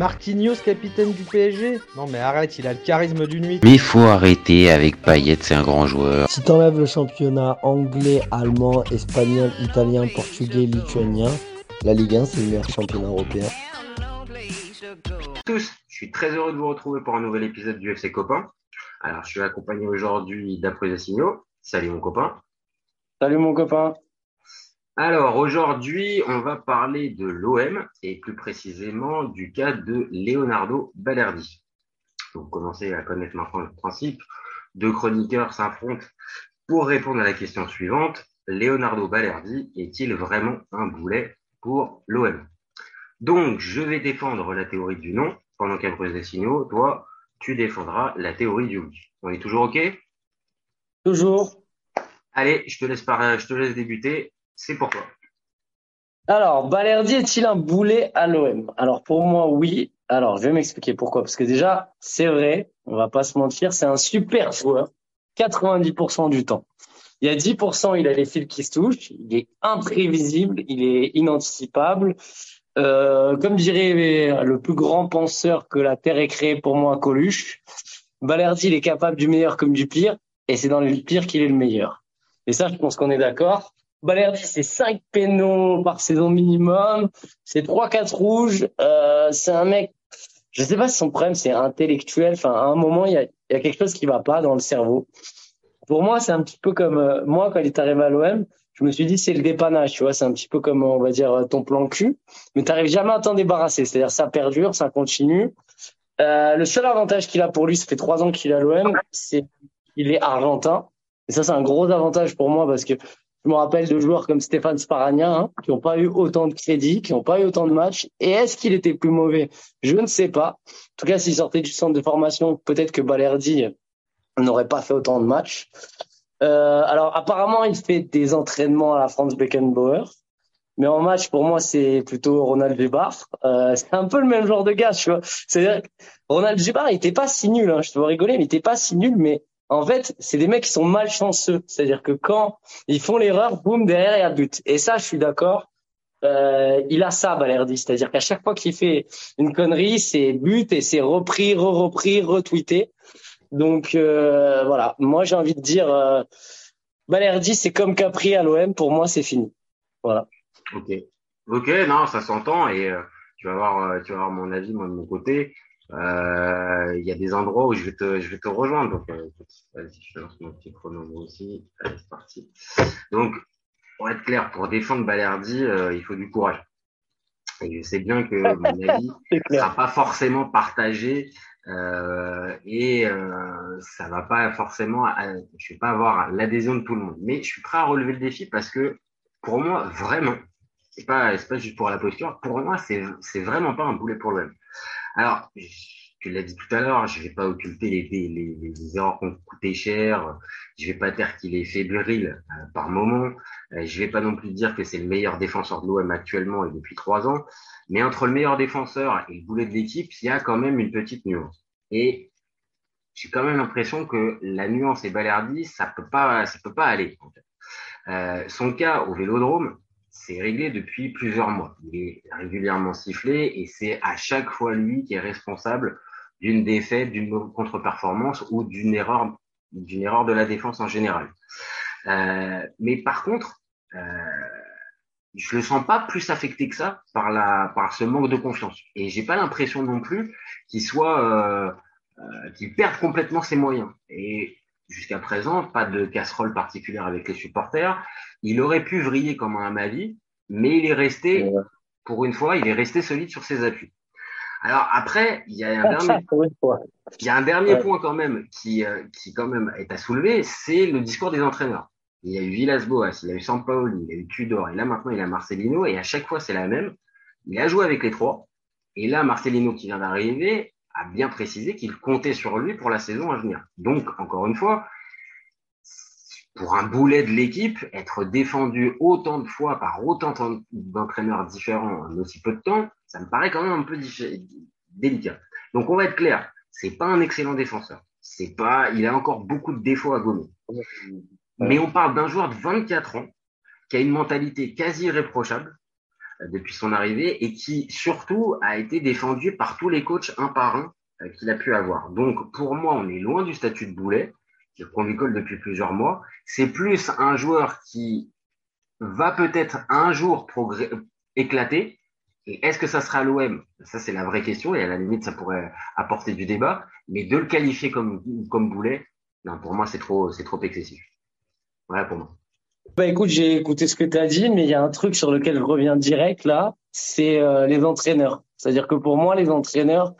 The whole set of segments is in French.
Marquinhos, capitaine du PSG Non mais arrête, il a le charisme d'une nuit. Mais il faut arrêter avec Payet, c'est un grand joueur. Si t'enlèves le championnat anglais, allemand, espagnol, italien, portugais, lituanien, la Ligue 1 c'est le meilleur championnat européen. Tous, je suis très heureux de vous retrouver pour un nouvel épisode du FC Copain. Alors, je suis accompagné aujourd'hui d'Après Signaux. Salut mon copain. Salut mon copain. Alors aujourd'hui, on va parler de l'OM et plus précisément du cas de Leonardo Balerdi. Vous commencez à connaître maintenant le principe. Deux chroniqueurs s'affrontent pour répondre à la question suivante. Leonardo Balerdi est-il vraiment un boulet pour l'OM Donc, je vais défendre la théorie du non pendant qu'Après des signaux, toi, tu défendras la théorie du oui. On est toujours OK? Toujours. Allez, je te laisse, je te laisse débuter. C'est pour toi. Alors, Balerdi est-il un boulet à l'OM Alors, pour moi, oui. Alors, je vais m'expliquer pourquoi. Parce que déjà, c'est vrai, on va pas se mentir, c'est un super joueur, 90% du temps. Il y a 10%, il a les fils qui se touchent, il est imprévisible, il est inanticipable. Euh, comme dirait le plus grand penseur que la Terre ait créé pour moi, Coluche, Balerdi, il est capable du meilleur comme du pire, et c'est dans le pire qu'il est le meilleur. Et ça, je pense qu'on est d'accord. Balerdi, c'est 5 pénaux par saison minimum, c'est 3-4 rouges. Euh, c'est un mec, je sais pas si son problème c'est intellectuel. Enfin, à un moment, il y a, y a, quelque chose qui va pas dans le cerveau. Pour moi, c'est un petit peu comme euh, moi quand il est arrivé à l'OM. Je me suis dit c'est le dépannage, tu vois. C'est un petit peu comme on va dire ton plan cul, mais t'arrives jamais à t'en débarrasser. C'est-à-dire ça perdure, ça continue. Euh, le seul avantage qu'il a pour lui, ça fait trois ans qu'il est à l'OM, c'est qu'il est argentin. Et ça, c'est un gros avantage pour moi parce que je me rappelle de joueurs comme Stéphane Sparagna hein, qui n'ont pas eu autant de crédit, qui n'ont pas eu autant de matchs. Et est-ce qu'il était plus mauvais? Je ne sais pas. En tout cas, s'il sortait du centre de formation, peut-être que Balerdi n'aurait pas fait autant de matchs. Euh, alors apparemment, il fait des entraînements à la France Beckenbauer. Mais en match, pour moi, c'est plutôt Ronald Weber. Euh, c'est un peu le même genre de gars, tu vois. C'est-à-dire, Ronald Weber, il était pas si nul. Hein, je te vois rigoler, mais il était pas si nul. Mais en fait, c'est des mecs qui sont malchanceux. C'est-à-dire que quand ils font l'erreur, boum, derrière, il y a but. Et ça, je suis d'accord. Euh, il a ça, Balerdi. C'est-à-dire qu'à chaque fois qu'il fait une connerie, c'est but et c'est repris, re-repris, retweeté. Donc euh, voilà, moi j'ai envie de dire, euh, c'est comme Capri à l'OM. Pour moi, c'est fini. Voilà. Ok. Ok, non, ça s'entend et euh, tu vas voir, euh, tu vas voir mon avis, moi de mon côté. Euh, il y a des endroits où je vais te, je vais te rejoindre. Donc, euh, vas-y, je lance mon petit chrono aussi. Allez, c'est parti. Donc, pour être clair, pour défendre Balerdi, euh, il faut du courage. Et je sais bien que mon avis ne sera pas forcément partagé euh, et euh, ça va pas forcément, je vais pas avoir l'adhésion de tout le monde. Mais je suis prêt à relever le défi parce que pour moi, vraiment, c'est pas, c'est pas juste pour la posture. Pour moi, c'est, c'est vraiment pas un boulet pour le même. Alors, tu l'as dit tout à l'heure, je vais pas occulter les, les, les erreurs qui ont coûté cher. Je vais pas dire qu'il est fébrile euh, par moment. Euh, je vais pas non plus dire que c'est le meilleur défenseur de l'OM actuellement et depuis trois ans. Mais entre le meilleur défenseur et le boulet de l'équipe, il y a quand même une petite nuance. Et j'ai quand même l'impression que la nuance et Balerdi, ça peut pas, ça peut pas aller. Euh, son cas au Vélodrome, c'est réglé depuis plusieurs mois. Il est régulièrement sifflé et c'est à chaque fois lui qui est responsable d'une défaite, d'une contre-performance ou d'une erreur, d'une erreur de la défense en général. Euh, mais par contre, euh, je le sens pas plus affecté que ça par la, par ce manque de confiance. Et j'ai pas l'impression non plus qu'il soit, euh, euh, qu'il perde complètement ses moyens. Et jusqu'à présent, pas de casserole particulière avec les supporters. Il aurait pu vriller comme un Mali, mais il est resté, ouais. pour une fois, il est resté solide sur ses appuis. Alors après, il y a un dernier, il y a un dernier ouais. point quand même qui, euh, qui quand même est à soulever, c'est le discours des entraîneurs. Il y a eu Villas-Boas, il y a eu Sampaoli, il y a eu Tudor, et là maintenant il a Marcelino, et à chaque fois c'est la même. Il a joué avec les trois, et là Marcelino qui vient d'arriver a bien précisé qu'il comptait sur lui pour la saison à venir. Donc encore une fois, pour un boulet de l'équipe, être défendu autant de fois par autant d'entraîneurs différents en aussi peu de temps, ça me paraît quand même un peu délicat. Donc on va être clair, c'est pas un excellent défenseur. C'est pas, il a encore beaucoup de défauts à gommer. Mais on parle d'un joueur de 24 ans qui a une mentalité quasi irréprochable, depuis son arrivée et qui surtout a été défendu par tous les coachs un par un euh, qu'il a pu avoir. Donc pour moi, on est loin du statut de Boulet, qu'on lui colle depuis plusieurs mois. C'est plus un joueur qui va peut-être un jour éclater. Et est-ce que ça sera l'OM Ça, c'est la vraie question. Et à la limite, ça pourrait apporter du débat. Mais de le qualifier comme, comme Boulet, non, pour moi, c'est trop, c'est trop excessif. Voilà pour moi. Bah écoute, j'ai écouté ce que tu as dit, mais il y a un truc sur lequel je reviens direct là, c'est euh, les entraîneurs. C'est-à-dire que pour moi, les entraîneurs,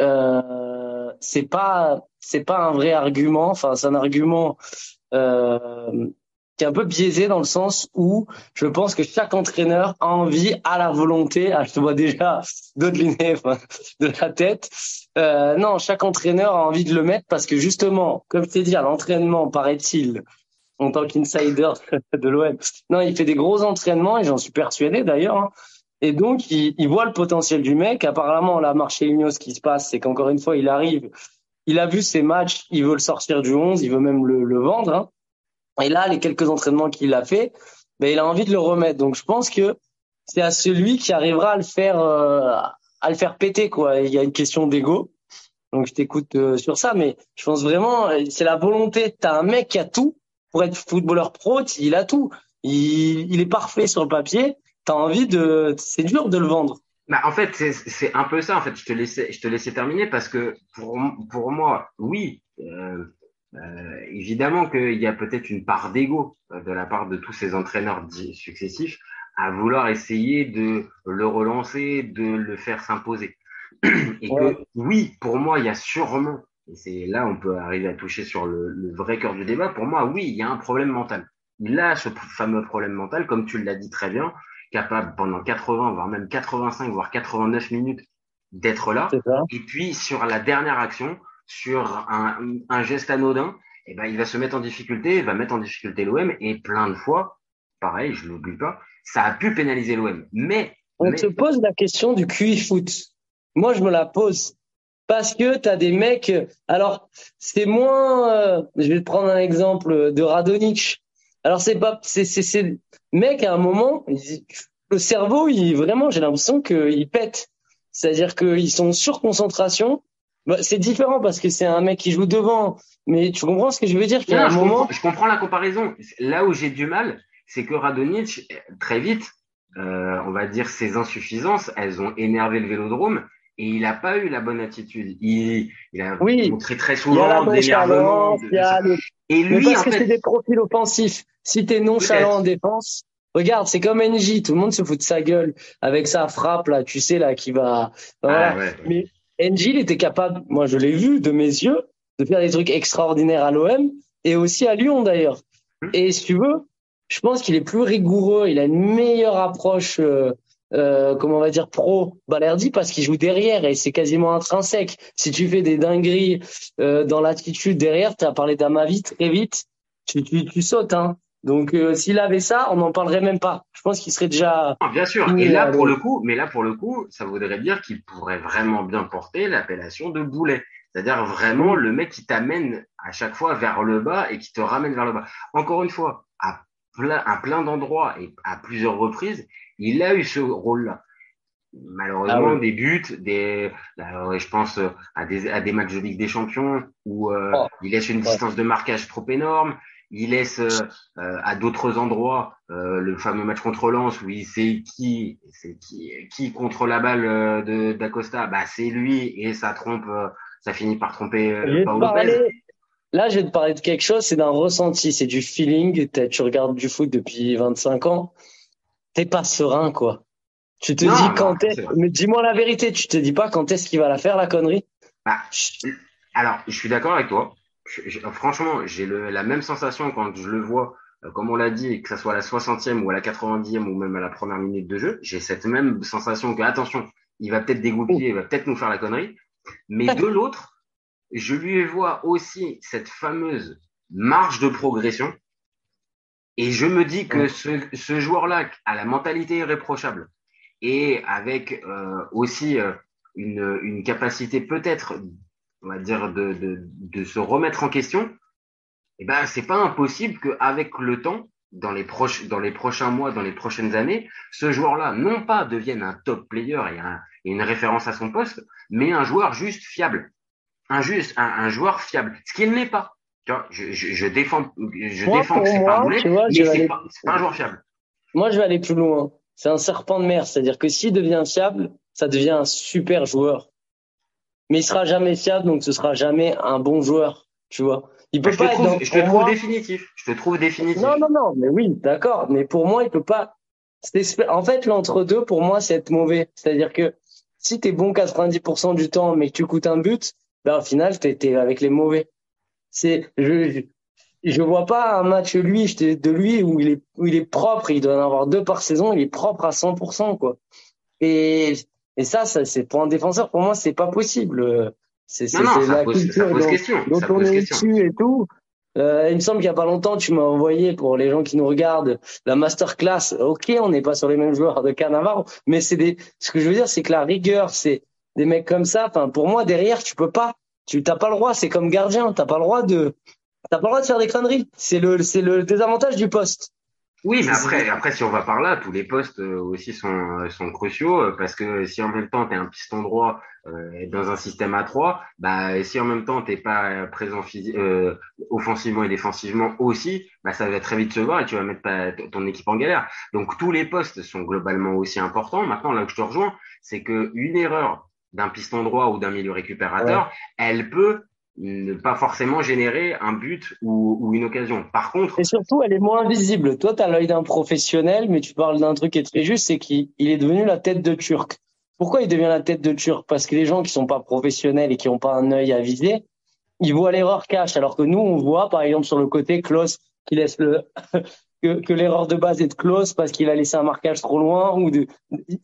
euh, c'est pas c'est pas un vrai argument. Enfin, c'est un argument euh, qui est un peu biaisé dans le sens où je pense que chaque entraîneur a envie, a la volonté. Ah, je te vois déjà dodeliner de la tête. Euh, non, chaque entraîneur a envie de le mettre parce que justement, comme je t'ai dit, à l'entraînement, paraît-il, en tant qu'insider de l'OM. Non, il fait des gros entraînements et j'en suis persuadé d'ailleurs. Hein. Et donc, il, il, voit le potentiel du mec. Apparemment, la marché Union, ce qui se passe, c'est qu'encore une fois, il arrive, il a vu ses matchs, il veut le sortir du 11, il veut même le, le vendre. Hein. Et là, les quelques entraînements qu'il a fait, ben, il a envie de le remettre. Donc, je pense que c'est à celui qui arrivera à le faire, euh, à le faire péter, quoi. Il y a une question d'ego. Donc, je t'écoute euh, sur ça, mais je pense vraiment, c'est la volonté. T'as un mec qui a tout, pour être footballeur pro, il a tout. Il, il est parfait sur le papier. T'as envie de, c'est dur de le vendre. Bah, en fait, c'est un peu ça. En fait, je te laissais, je te laissais terminer parce que pour, pour moi, oui, euh, euh, évidemment qu'il y a peut-être une part d'ego euh, de la part de tous ces entraîneurs successifs à vouloir essayer de le relancer, de le faire s'imposer. Et que oui, pour moi, il y a sûrement et c'est là on peut arriver à toucher sur le, le vrai cœur du débat. Pour moi, oui, il y a un problème mental. Il a ce fameux problème mental, comme tu l'as dit très bien, capable pendant 80, voire même 85, voire 89 minutes d'être là. Et puis sur la dernière action, sur un, un geste anodin, eh ben, il va se mettre en difficulté, il va mettre en difficulté l'OM et plein de fois, pareil, je l'oublie pas, ça a pu pénaliser l'OM. Mais on te pose la question du QI foot. Moi, je me la pose parce que tu as des mecs. Alors, c'est moins. Euh, je vais te prendre un exemple de Radonic. Alors, c'est pas. C'est c'est mec à un moment, le cerveau, il vraiment, j'ai l'impression qu'il pète. C'est-à-dire qu'ils sont sur concentration. Bah, c'est différent parce que c'est un mec qui joue devant. Mais tu comprends ce que je veux dire? Un je moment. Comprends, je comprends la comparaison. Là où j'ai du mal, c'est que Radonic, très vite, euh, on va dire ses insuffisances, elles ont énervé le vélodrome et il n'a pas eu la bonne attitude. Il, il a oui, montré très souvent d'énervement. Et lui, parce que c'est des profils offensifs. Si t'es nonchalant en défense, regarde, c'est comme NJ, tout le monde se fout de sa gueule avec sa frappe là, tu sais là, qui va. Voilà. Ah, Mais NJ, il était capable, moi je l'ai vu de mes yeux, de faire des trucs extraordinaires à l'OM et aussi à Lyon d'ailleurs. Hum. Et si tu veux, je pense qu'il est plus rigoureux, il a une meilleure approche. Euh, euh, comment on va dire pro Balerdi parce qu'il joue derrière et c'est quasiment intrinsèque. Si tu fais des dingueries euh, dans l'attitude derrière, tu as parlé d'Amavi très vite, tu, tu, tu sautes. Hein. Donc euh, s'il avait ça, on n'en parlerait même pas. Je pense qu'il serait déjà. Ah, bien sûr. Et là pour le coup, mais là pour le coup, ça voudrait dire qu'il pourrait vraiment bien porter l'appellation de boulet. C'est-à-dire vraiment le mec qui t'amène à chaque fois vers le bas et qui te ramène vers le bas. Encore une fois, plein, à plein d'endroits et à plusieurs reprises, il a eu ce rôle-là. Malheureusement, ah des buts, des, je pense à des, à des matchs de Ligue des Champions où euh, oh. il laisse une distance de marquage trop énorme. Il laisse euh, à d'autres endroits euh, le fameux match contre Lens où il sait qui, c'est qui, qui contre la balle de d'Acosta, bah c'est lui et ça trompe, ça finit par tromper Paul Lopez. Là, je vais te parler de quelque chose, c'est d'un ressenti, c'est du feeling. Tu regardes du foot depuis 25 ans t'es pas serein, quoi. Tu te dis quand est mais dis-moi la vérité, tu te dis pas quand est-ce qu'il va la faire, la connerie? Bah, alors, je suis d'accord avec toi. franchement, j'ai la même sensation quand je le vois, euh, comme on l'a dit, que ça soit à la 60e ou à la 90e ou même à la première minute de jeu. J'ai cette même sensation que, attention, il va peut-être dégoupiller, il va peut-être nous faire la connerie. Mais de l'autre, je lui vois aussi cette fameuse marge de progression. Et je me dis que ce, ce joueur-là a la mentalité irréprochable. Et avec euh, aussi euh, une, une, capacité peut-être, on va dire, de, de, de, se remettre en question, eh ben c'est pas impossible qu'avec le temps, dans les proches, dans les prochains mois, dans les prochaines années, ce joueur-là, non pas devienne un top player et, un, et, une référence à son poste, mais un joueur juste fiable. Un juste, un, un joueur fiable. Ce qu'il n'est pas. Tu vois, je, je, je défends, je Moi, défends que c'est pas tu vois, mais c'est aller- pas, un joueur fiable. Moi, je vais aller plus loin. C'est un serpent de mer, c'est-à-dire que s'il devient fiable, ça devient un super joueur. Mais il sera jamais fiable, donc ce sera jamais un bon joueur, tu vois. Il peut Je te pas être trouve, dans, je te trouve moi- définitif. Je te trouve définitif. Non, non, non, mais oui, d'accord. Mais pour moi, il peut pas. En fait, l'entre-deux, pour moi, c'est être mauvais. C'est-à-dire que si t'es bon 90% du temps, mais que tu coûtes un but, ben, au final, t'es, t'es avec les mauvais. C'est, je, je, je vois pas un match, lui, de lui, où il est, où il est propre, il doit en avoir deux par saison, il est propre à 100%, quoi. Et, et ça, ça, c'est, pour un défenseur, pour moi, c'est pas possible. C'est, la pose, culture pose dont- question. dont Ça on est issu et tout. Euh, il me semble qu'il y a pas longtemps, tu m'as envoyé pour les gens qui nous regardent la masterclass. Ok, on n'est pas sur les mêmes joueurs de Cannavaro, mais c'est des. Ce que je veux dire, c'est que la rigueur, c'est des mecs comme ça. Enfin, pour moi, derrière, tu peux pas. Tu t'as pas le droit. C'est comme gardien. T'as pas le droit de. T'as pas le droit de faire des conneries. C'est le, c'est le désavantage du poste. Oui, mais après, après, si on va par là, tous les postes euh, aussi sont, euh, sont cruciaux euh, parce que si en même temps tu es un piston droit dans un système à 3, bah, si en même temps t'es pas présent offensivement et défensivement aussi, bah, ça va très vite se voir et tu vas mettre ton équipe en galère. Donc tous les postes sont globalement aussi importants. Maintenant, là où je te rejoins, c'est que une erreur d'un piston droit ou d'un milieu récupérateur, elle peut ne pas forcément générer un but ou, ou une occasion. Par contre, Et surtout, elle est moins visible. Toi, t'as l'œil d'un professionnel, mais tu parles d'un truc qui est très juste, c'est qu'il il est devenu la tête de Turc. Pourquoi il devient la tête de Turc? Parce que les gens qui sont pas professionnels et qui ont pas un œil à viser, ils voient l'erreur cache, alors que nous, on voit, par exemple, sur le côté, Klaus qui laisse le que, que l'erreur de base est de Klaus parce qu'il a laissé un marquage trop loin ou de...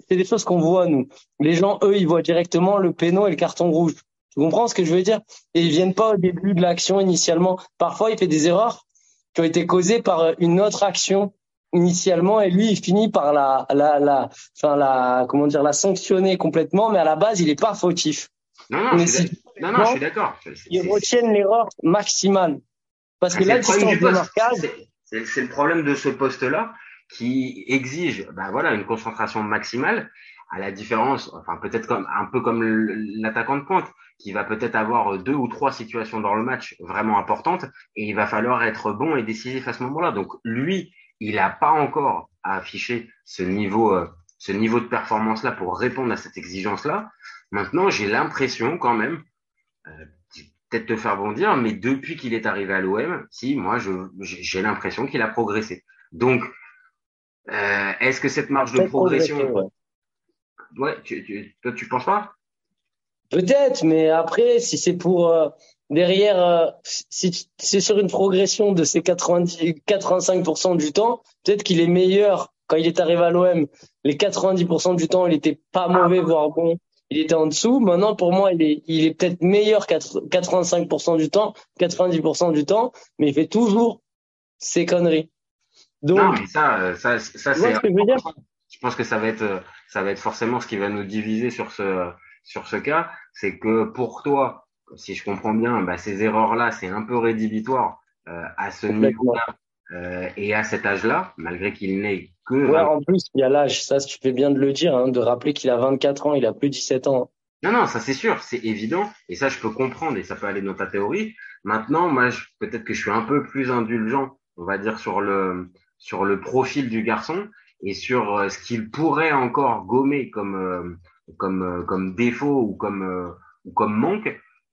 c'est des choses qu'on voit nous. Les gens, eux, ils voient directement le péno et le carton rouge. Tu comprends ce que je veux dire? Et ils viennent pas au début de l'action initialement. Parfois, il fait des erreurs qui ont été causées par une autre action initialement et lui il finit par la la la enfin la comment dire la sanctionner complètement mais à la base il est pas fautif non, non, mais je suis si d'ac- non, non, je suis d'accord. Ils retiennent l'erreur maximale parce que la le problème distance de marquage C'est- le problème de ce poste-là qui exige, bah voilà, une concentration maximale. À la différence, enfin peut-être comme un peu comme l'attaquant de pointe, qui va peut-être avoir deux ou trois situations dans le match vraiment importantes, et il va falloir être bon et décisif à ce moment-là. Donc lui, il n'a pas encore à afficher ce niveau, euh, ce niveau de performance-là pour répondre à cette exigence-là. Maintenant, j'ai l'impression quand même, euh, peut-être te faire bondir, mais depuis qu'il est arrivé à l'OM, si moi je j'ai l'impression qu'il a progressé. Donc, euh, est-ce que cette marge de progression, ouais. ouais, tu, tu, toi tu penses pas? Peut-être, mais après, si c'est pour euh, derrière, euh, si c'est sur une progression de ces 90, 85% du temps, peut-être qu'il est meilleur quand il est arrivé à l'OM. Les 90% du temps, il était pas mauvais, voire bon. Il était en dessous. Maintenant, pour moi, il est, il est peut-être meilleur 4 85% du temps, 90% du temps, mais il fait toujours ses conneries. Donc, Non, mais ça, ça, ça c'est. ce que je veux dire? Je pense que ça va être, ça va être forcément ce qui va nous diviser sur ce, sur ce cas, c'est que pour toi, si je comprends bien, bah, ces erreurs-là, c'est un peu rédhibitoire euh, à ce niveau-là euh, et à cet âge-là, malgré qu'il n'ait que ouais, en plus, il y a l'âge. Ça, tu fais bien de le dire, hein, de rappeler qu'il a 24 ans, il a plus 17 ans. Non, non, ça c'est sûr, c'est évident, et ça je peux comprendre, et ça peut aller dans ta théorie. Maintenant, moi, je- peut-être que je suis un peu plus indulgent, on va dire sur le sur le profil du garçon et sur euh, ce qu'il pourrait encore gommer comme euh, comme comme défaut ou comme ou comme manque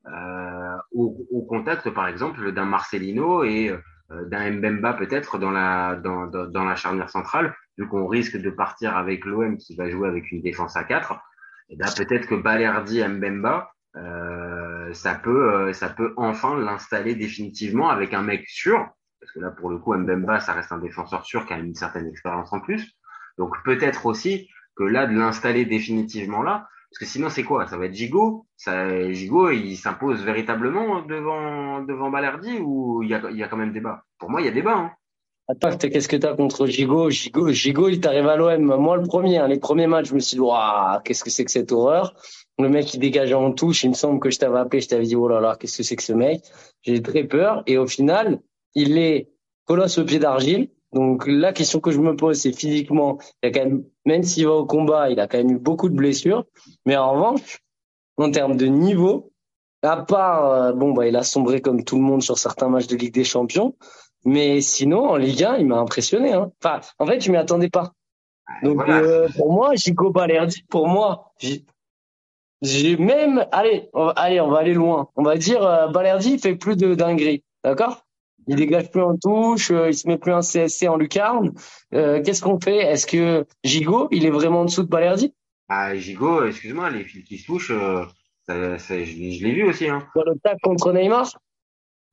euh, au, au contact, par exemple, d'un Marcelino et euh, d'un Mbemba peut-être dans la dans, dans dans la charnière centrale, vu qu'on risque de partir avec l'OM qui va jouer avec une défense à 4 et ben peut-être que Balerdi Mbemba euh, ça peut euh, ça peut enfin l'installer définitivement avec un mec sûr parce que là pour le coup Mbemba ça reste un défenseur sûr qui a une certaine expérience en plus. Donc peut-être aussi que là de l'installer définitivement là parce que sinon c'est quoi? Ça va être Gigot? Ça Gigot il s'impose véritablement devant devant Balerdi ou il y a y a quand même débat? Pour moi il y a débat hein. Attends, qu'est-ce que t'as contre Gigot? Gigot, Gigot, il t'arrive à l'OM. Moi, le premier, hein, les premiers matchs, je me suis dit, qu'est-ce que c'est que cette horreur? Le mec, il dégageait en touche. Il me semble que je t'avais appelé, je t'avais dit, oh là là, qu'est-ce que c'est que ce mec? J'ai très peur. Et au final, il est colosse au pied d'argile. Donc la question que je me pose, c'est physiquement, il a quand même, même s'il va au combat, il a quand même eu beaucoup de blessures. Mais en revanche, en termes de niveau, à part, euh, bon, bah, il a sombré comme tout le monde sur certains matchs de Ligue des Champions. Mais sinon, en Ligue 1, il m'a impressionné. Hein. Enfin, en fait, je m'y attendais pas. Donc, Voilà. euh, pour moi, Gico Balerdi, pour moi, j'ai même, allez, on va, allez, on va aller loin. On va dire, euh, Balerdi, il fait plus de dingueries. D'accord? Il dégage plus en touche, euh, il se met plus un CSC en lucarne. Euh, Qu'est-ce qu'on fait? Est-ce que Gigot, il est vraiment en dessous de Balerdi? Ah, Gigot, excuse-moi, les fils qui se touchent, euh, ça, ça- je, l'ai- je l'ai vu aussi. Hein. Dans le tac contre Neymar?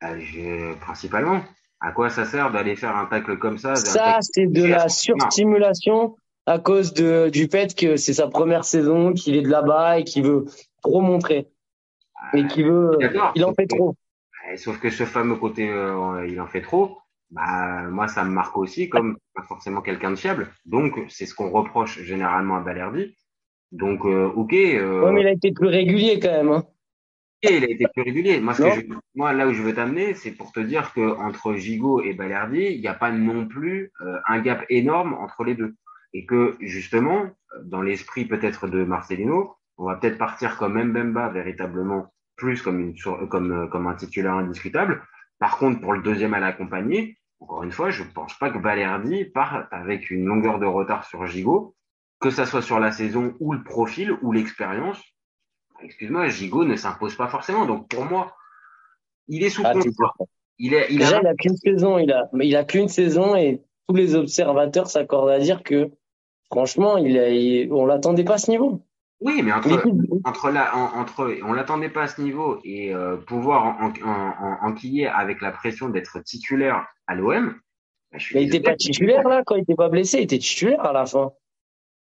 Ah, je- principalement. À quoi ça sert d'aller faire un tacle comme ça Ça, tacle- c'est de la surstimulation à cause de, du fait que c'est sa première saison, qu'il est de là-bas et qu'il veut trop montrer. Et qu'il veut, il en fait trop. Eh, Sauf que ce fameux côté, euh, il en fait trop. Bah, moi, ça me marque aussi comme pas forcément quelqu'un de fiable. Donc, c'est ce qu'on reproche généralement à Balerdi. Donc, euh, ok. Euh, Ouais, mais il a été plus régulier quand même. Hein. Et il a été plus régulier. Moi, ce que je- moi, là où je veux t'amener, c'est pour te dire que entre Gigot et Balerdi, il n'y a pas non plus euh, un gap énorme entre les deux. Et que justement, dans l'esprit peut-être de Marcelino, on va peut-être partir comme Mbemba véritablement plus comme une sur- comme euh, comme un titulaire indiscutable. Par contre, pour le deuxième à l'accompagner, encore une fois, je pense pas que Balerdi part avec une longueur de retard sur Gigot, que ça soit sur la saison ou le profil ou l'expérience excuse-moi, Gigot ne s'impose pas forcément. Donc pour moi, il est sous Ah, contrat. Il est, il Déjà, a, il a qu'une saison. Il a, il a qu'une saison et tous les observateurs s'accordent à dire que, franchement, il a, il- on l'attendait pas à ce niveau. Oui, mais entre, entre là, en- entre, on l'attendait pas à ce niveau et euh, pouvoir en, en, en, enquiller avec la pression d'être titulaire à l'OM. bah, Mais il était désolé. pas titulaire là quand il était pas blessé. Il était titulaire à la fin.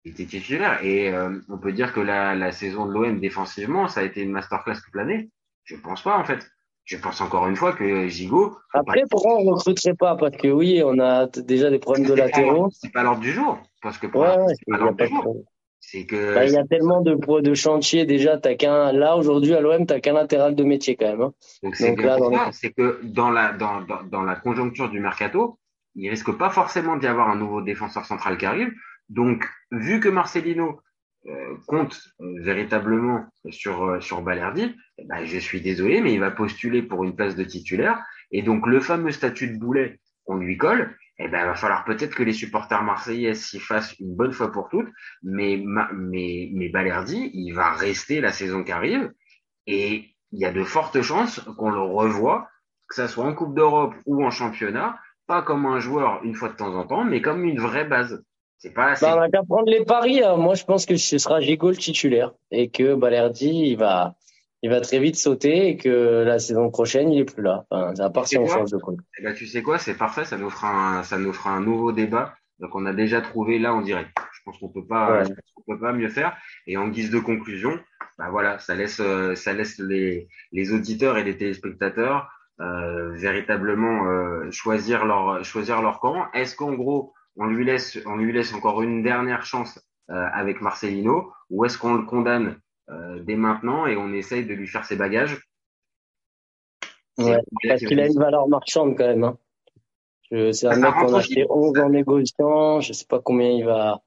Il était titulaire et euh, on peut dire que la, la saison de l'OM défensivement, ça a été une masterclass toute l'année. Je pense pas en fait. Je pense encore une fois que Gigot. Après, pourquoi on recruterait pas? Parce que oui, on a déjà des problèmes de pas- latéraux. C'est pas l'ordre du jour. Parce que pour Ouais, c'est pas l'ordre pas du jour. C'est que. Bah, il y a tellement de de chantiers déjà. T'as qu'un là aujourd'hui à l'OM, t'as qu'un latéral de métier quand même. Hein. Donc c'est bien là, dans ça, les- c'est que dans la dans, dans, dans la conjoncture du mercato, il risque pas forcément d'y avoir un nouveau défenseur central qui arrive. Donc vu que Marcelino euh, compte euh, véritablement sur euh, sur Balerdi, eh ben, je suis désolé, mais il va postuler pour une place de titulaire. Et donc le fameux statut de boulet qu'on lui colle, eh ben, il va falloir peut-être que les supporters marseillais s'y fassent une bonne fois pour toutes. Mais ma- mais mais Balerdi, il va rester la saison qui arrive. Et il y a de fortes chances qu'on le revoie, que ça soit en Coupe d'Europe ou en championnat, pas comme un joueur une fois de temps en temps, mais comme une vraie base. C'est pas assez. Bah, on a qu'à prendre les paris. hein. Moi, je pense que ce sera Gigot le titulaire et que Balerdi, il va, il va très vite sauter et que la saison prochaine, il est plus là. Enfin, à part si on change de coach. Eh ben, tu sais quoi, c'est parfait, ça nous fera un, ça nous fera un nouveau débat. Donc on a déjà trouvé là en direct. Je pense qu'on peut pas, Ouais. je pense qu'on peut pas mieux faire. Et en guise de conclusion, bah voilà, ça laisse, euh, ça laisse les, les auditeurs et les téléspectateurs euh, véritablement euh, choisir leur, choisir leur camp. Est-ce qu'en gros, on lui laisse, on lui laisse encore une dernière chance euh, avec Marcelino, ou est-ce qu'on le condamne dès maintenant et on essaye de lui faire ses bagages Ouais, parce qu'il a une valeur marchande quand même. Hein. C'est un mec qu'on a acheté 11 en négociant. Je sais pas combien il va.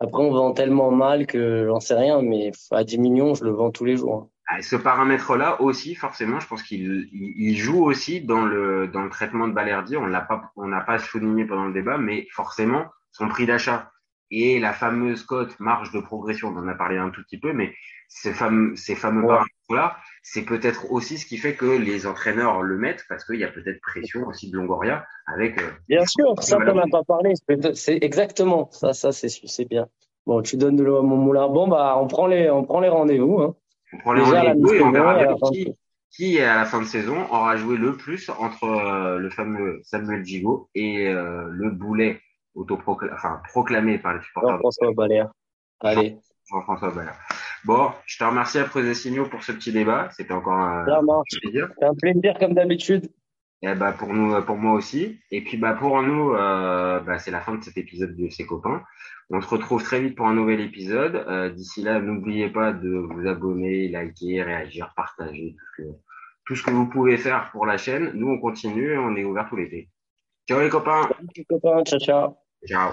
Après, on vend tellement mal que j'en sais rien, mais à 10 millions, je le vends tous les jours. Ah, Ce paramètre-là aussi, forcément, je pense qu'il il, il joue aussi dans le dans le traitement de Balerdi. On l'a pas on n'a pas souligné pendant le débat, mais forcément son prix d'achat et la fameuse cote marge de progression. On en a parlé un tout petit peu, mais ces fameux ces fameux Ouais. paramètres-là, c'est peut-être aussi ce qui fait que les entraîneurs le mettent parce qu'il y a peut-être pression aussi de Longoria avec. euh, Bien sûr, ça qu'on n'a pas parlé, c'est- exactement ça, ça c'est bien. Bon, tu donnes de l'eau à mon moulin. Bon, bah, on prend les, on prend les rendez-vous. Hein. on prend les rendez-vous et on verra bien qui à la fin de saison aura joué le plus entre euh, le fameux Samuel Gigot et euh, le boulet autoproclamé, enfin proclamé par les supporters de Jean-François Baléa. Allez, Jean-François Ballard. Bon, je te remercie après des signaux pour ce petit débat. C'était encore un ça marche. plaisir. C'est un plaisir comme d'habitude. Et bah pour nous, pour moi aussi. Et puis bah pour nous, euh, bah, c'est la fin de cet épisode de ses copains. On se retrouve très vite pour un nouvel épisode. Euh, D'ici là, n'oubliez pas de vous abonner, liker, réagir, partager tout ce que tout ce que vous pouvez faire pour la chaîne. Nous, on continue, on est ouvert tout l'été. Ciao les copains. Salut, copains. Ciao, ciao. Ciao.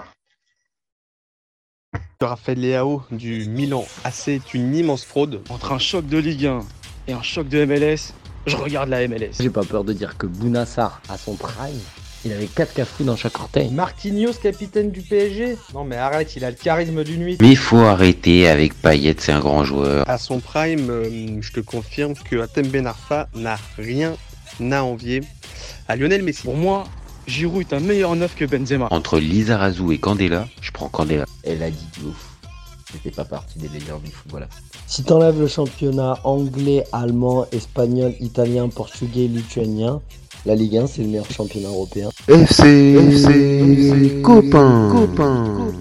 Raphaël Leao du Milan AC est une immense fraude. Entre un choc de Ligue 1 et un choc de MLS, je regarde la MLS. J'ai pas peur de dire que Bounassar, à son prime, il avait 4 cafous dans chaque orteil. Marquinhos, capitaine du PSG Non mais arrête, il a le charisme d'une nuit. Mais faut arrêter avec Payet, c'est un grand joueur. À son prime, euh, je te confirme que Atem Ben Arfa n'a rien à envier à Lionel Messi. Pour moi, Giroud est un meilleur neuf que Benzema. Entre Lizarazu et Candela, je prends Candela. Elle a dit de ouf. C'était pas partie des meilleurs du football. Si t'enlèves le championnat anglais, allemand, espagnol, italien, portugais, lituanien, la Ligue 1 c'est le meilleur championnat européen. FC, FC, copain, copain.